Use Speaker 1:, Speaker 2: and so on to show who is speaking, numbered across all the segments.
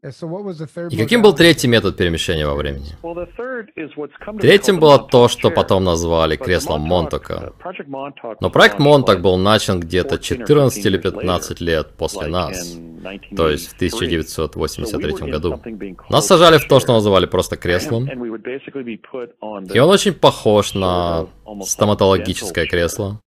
Speaker 1: И каким был третий метод перемещения во времени? Третьим было то, что потом назвали креслом Монтока. Но проект Монток был начат где-то 14 или 15 лет после нас, то есть в 1983 году. Нас сажали в то, что называли просто креслом, и он очень похож на стоматологическое кресло.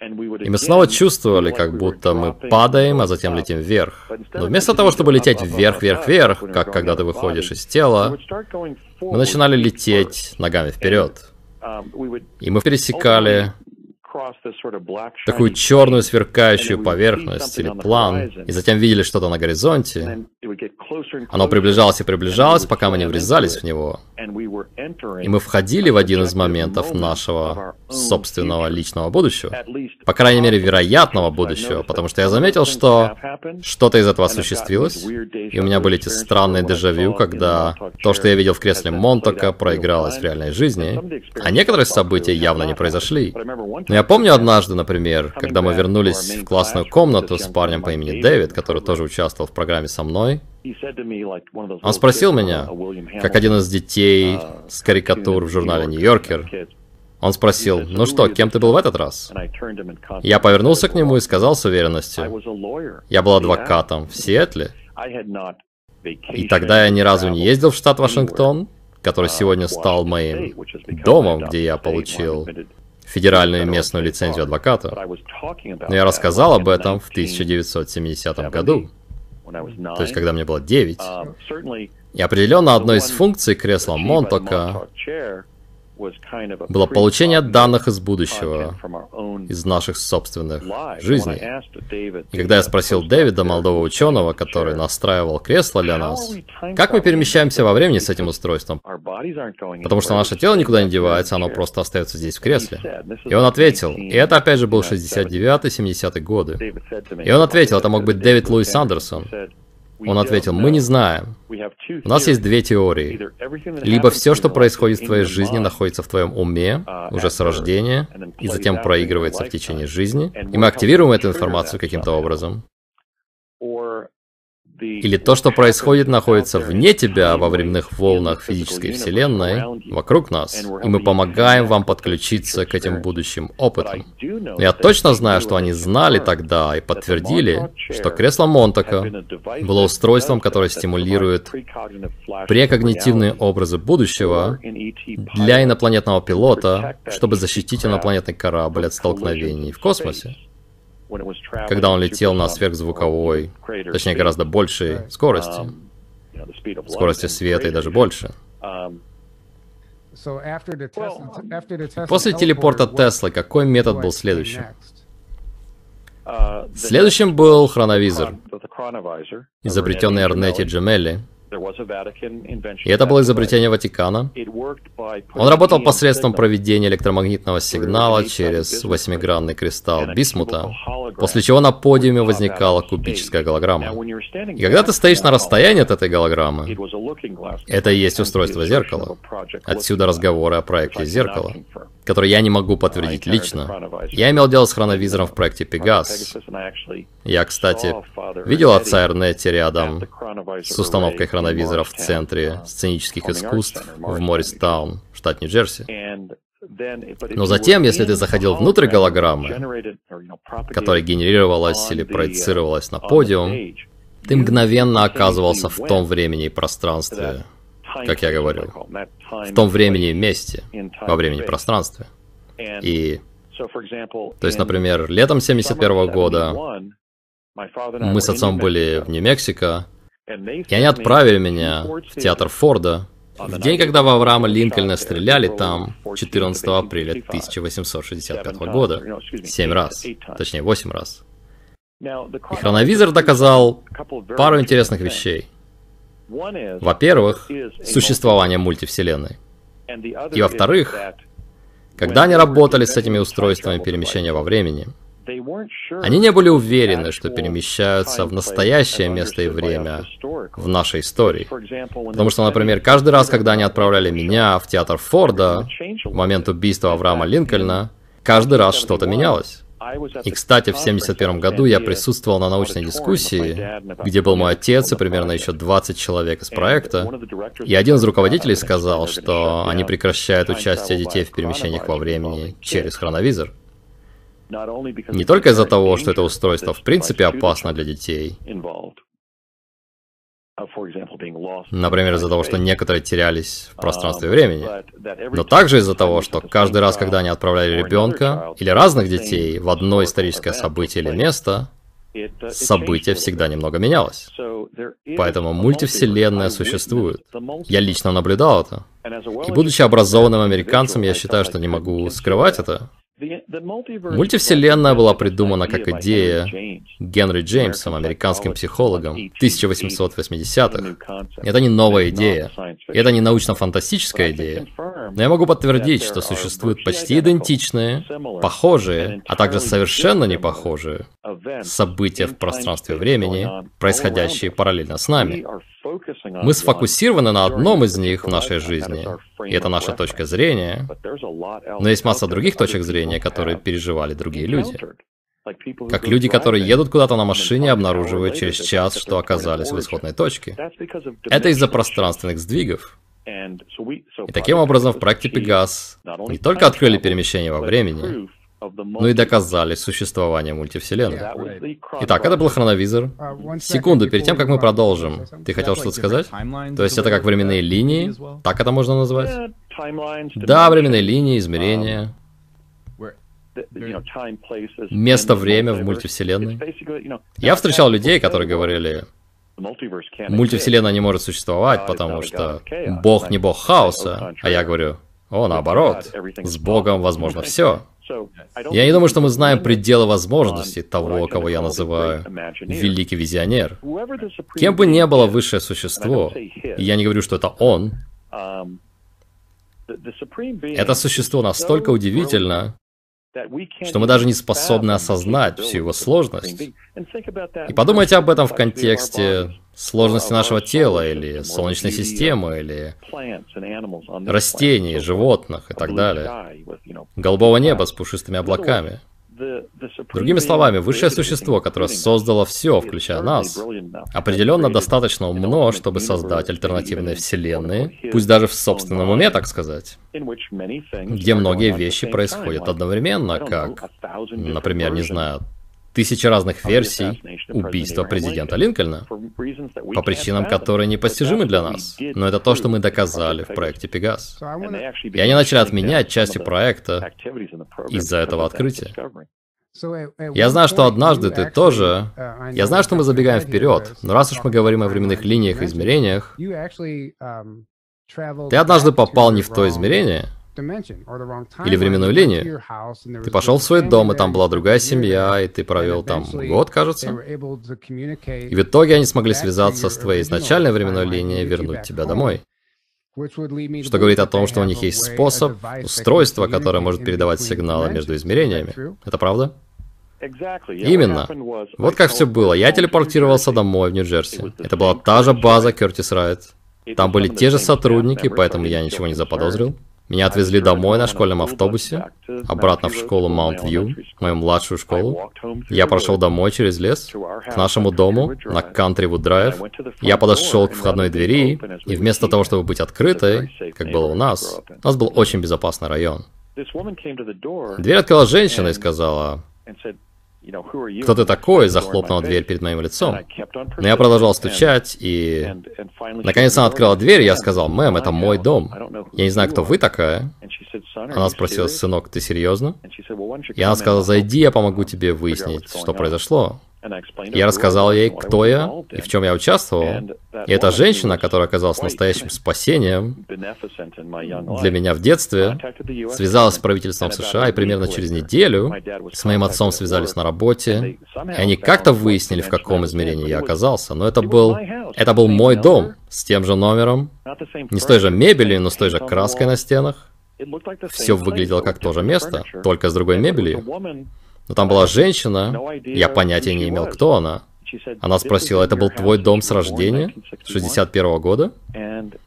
Speaker 1: И мы снова чувствовали, как будто мы падаем, а затем летим вверх. Но вместо того, чтобы лететь вверх, вверх, вверх, как когда ты выходишь из тела, мы начинали лететь ногами вперед. И мы пересекали такую черную сверкающую поверхность или план, и затем видели что-то на горизонте. Оно приближалось и приближалось, пока мы не врезались в него. И мы входили в один из моментов нашего собственного личного будущего. По крайней мере, вероятного будущего, потому что я заметил, что что-то из этого осуществилось, и у меня были эти странные дежавю, когда то, что я видел в кресле Монтока, проигралось в реальной жизни, а некоторые события явно не произошли. Но я помню однажды, например, когда мы вернулись в классную комнату с парнем по имени Дэвид, который тоже участвовал в программе со мной, он спросил меня, как один из детей с карикатур в журнале «Нью-Йоркер», он спросил, ну что, кем ты был в этот раз? Я повернулся к нему и сказал с уверенностью, я был адвокатом в Сиэтле. И тогда я ни разу не ездил в штат Вашингтон, который сегодня стал моим домом, где я получил федеральную местную лицензию адвоката. Но я рассказал об этом в 1970 году, то есть когда мне было 9. И определенно одной из функций кресла Монтока было получение данных из будущего, из наших собственных жизней. И когда я спросил Дэвида, молодого ученого, который настраивал кресло для нас, как мы перемещаемся во времени с этим устройством? Потому что наше тело никуда не девается, оно просто остается здесь в кресле. И он ответил, и это опять же был 69-70 годы. И он ответил, это мог быть Дэвид Луис Андерсон. Он ответил, мы не знаем. У нас есть две теории. Либо все, что происходит в твоей жизни, находится в твоем уме уже с рождения, и затем проигрывается в течение жизни, и мы активируем эту информацию каким-то образом. Или то, что происходит, находится вне тебя во временных волнах физической вселенной, вокруг нас, и мы помогаем вам подключиться к этим будущим опытам. Я точно знаю, что они знали тогда и подтвердили, что кресло Монтака было устройством, которое стимулирует прекогнитивные образы будущего для инопланетного пилота, чтобы защитить инопланетный корабль от столкновений в космосе когда он летел на сверхзвуковой, точнее гораздо большей скорости, скорости света и даже больше. После телепорта Теслы какой метод был следующим? Следующим был хроновизор, изобретенный Эрнети Джемелли, и это было изобретение Ватикана. Он работал посредством проведения электромагнитного сигнала через восьмигранный кристалл бисмута, после чего на подиуме возникала кубическая голограмма. И когда ты стоишь на расстоянии от этой голограммы, это и есть устройство зеркала. Отсюда разговоры о проекте зеркала, который я не могу подтвердить лично. Я имел дело с хроновизором в проекте Пегас. Я, кстати, видел отца Эрнетти рядом с установкой хроновизоров в Центре сценических искусств в Морристаун, штат Нью-Джерси. Но затем, если ты заходил внутрь голограммы, которая генерировалась или проецировалась на подиум, ты мгновенно оказывался в том времени и пространстве, как я говорил, в том времени и месте, во времени и пространстве. И, то есть, например, летом 71 года мы с отцом были в Нью-Мексико, и они отправили меня в театр Форда в день, когда в Авраама Линкольна стреляли там 14 апреля 1865 года. Семь раз. Точнее, восемь раз. И хроновизор доказал пару интересных вещей. Во-первых, существование мультивселенной. И во-вторых, когда они работали с этими устройствами перемещения во времени, они не были уверены, что перемещаются в настоящее место и время в нашей истории. Потому что, например, каждый раз, когда они отправляли меня в театр Форда в момент убийства Авраама Линкольна, каждый раз что-то менялось. И, кстати, в 1971 году я присутствовал на научной дискуссии, где был мой отец и примерно еще 20 человек из проекта, и один из руководителей сказал, что они прекращают участие детей в перемещениях во времени через хроновизор. Не только из-за того, что это устройство в принципе опасно для детей, Например, из-за того, что некоторые терялись в пространстве и времени. Но также из-за того, что каждый раз, когда они отправляли ребенка или разных детей в одно историческое событие или место, событие всегда немного менялось. Поэтому мультивселенная существует. Я лично наблюдал это. И будучи образованным американцем, я считаю, что не могу скрывать это. Мультивселенная была придумана как идея Генри Джеймсом, американским психологом, 1880-х. Это не новая идея, это не научно-фантастическая идея. Но я могу подтвердить, что существуют почти идентичные, похожие, а также совершенно не похожие события в пространстве времени, происходящие параллельно с нами. Мы сфокусированы на одном из них в нашей жизни, и это наша точка зрения, но есть масса других точек зрения, которые переживали другие люди. Как люди, которые едут куда-то на машине, обнаруживают через час, что оказались в исходной точке. Это из-за пространственных сдвигов. И таким образом в проекте Пегас не только открыли перемещение во времени, ну и доказали существование мультивселенной. Итак, это был хроновизор.
Speaker 2: Uh,
Speaker 1: Секунду, перед тем, как мы продолжим, ты хотел что-то сказать? То есть это как временные линии? Так это можно назвать? Да, временные линии, измерения. Место, время в мультивселенной. Я встречал людей, которые говорили, мультивселенная не может существовать, потому что Бог не Бог хаоса. А я говорю, о, наоборот, с Богом возможно все. Я не думаю, что мы знаем пределы возможностей того, кого я называю великий визионер. Кем бы ни было высшее существо, я не говорю, что это он, это существо настолько удивительно, что мы даже не способны осознать всю его сложность. И подумайте об этом в контексте сложности нашего тела, или Солнечной системы, или растений, животных и так далее. Голубого неба с пушистыми облаками. Другими словами, высшее существо, которое создало все, включая нас, определенно достаточно умно, чтобы создать альтернативные вселенные, пусть даже в собственном уме, так сказать, где многие вещи происходят одновременно, как, например, не знаю, тысячи разных версий убийства президента Линкольна, по причинам, которые непостижимы для нас. Но это то, что мы доказали в проекте Пегас. И они начали отменять части проекта из-за этого открытия. Я знаю, что однажды ты тоже... Я знаю, что мы забегаем вперед, но раз уж мы говорим о временных линиях и измерениях, ты однажды попал не в то измерение, или временную линию. Ты пошел в свой дом, и там была другая семья, и ты провел там год, кажется. И в итоге они смогли связаться с твоей изначальной временной линией и вернуть тебя домой. Что говорит о том, что у них есть способ, устройство, которое может передавать сигналы между измерениями. Это правда? Именно. Вот как все было. Я телепортировался домой в Нью-Джерси. Это была та же база Кертис Райт. Там были те же сотрудники, поэтому я ничего не заподозрил. Меня отвезли домой на школьном автобусе, обратно в школу Маунт-Вью, мою младшую школу. Я прошел домой через лес, к нашему дому, на Кантривуд Драйв. Я подошел к входной двери, и вместо того, чтобы быть открытой, как было у нас, у нас был очень безопасный район. Дверь открыла женщина и сказала, «Кто ты такой?» захлопнула дверь перед моим лицом. Но я продолжал стучать, и... Наконец она открыла дверь, и я сказал, «Мэм, это мой дом. Я не знаю, кто вы такая». Она спросила, «Сынок, ты серьезно?» И она сказала, «Зайди, я помогу тебе выяснить, что произошло». Я рассказал ей, кто я и в чем я участвовал. И эта женщина, которая оказалась настоящим спасением для меня в детстве, связалась с правительством США, и примерно через неделю с моим отцом связались на работе, и они как-то выяснили, в каком измерении я оказался. Но это был, это был мой дом с тем же номером, не с той же мебелью, но с той же краской на стенах. Все выглядело как то же место, только с другой мебелью. Но там была женщина, я понятия не имел, кто она. Она спросила, это был твой дом с рождения, 61 -го года?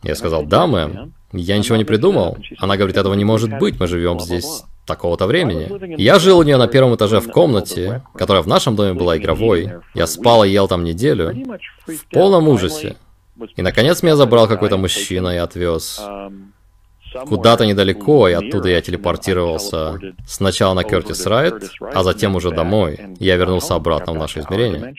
Speaker 1: Я сказал, да, мэм. Я ничего не придумал. Она говорит, этого не может быть, мы живем здесь такого-то времени. Я жил у нее на первом этаже в комнате, которая в нашем доме была игровой. Я спал и ел там неделю. В полном ужасе. И наконец меня забрал какой-то мужчина и отвез куда-то недалеко, и оттуда я телепортировался сначала на Кертис Райт, а затем уже домой. Я вернулся обратно в наше измерение.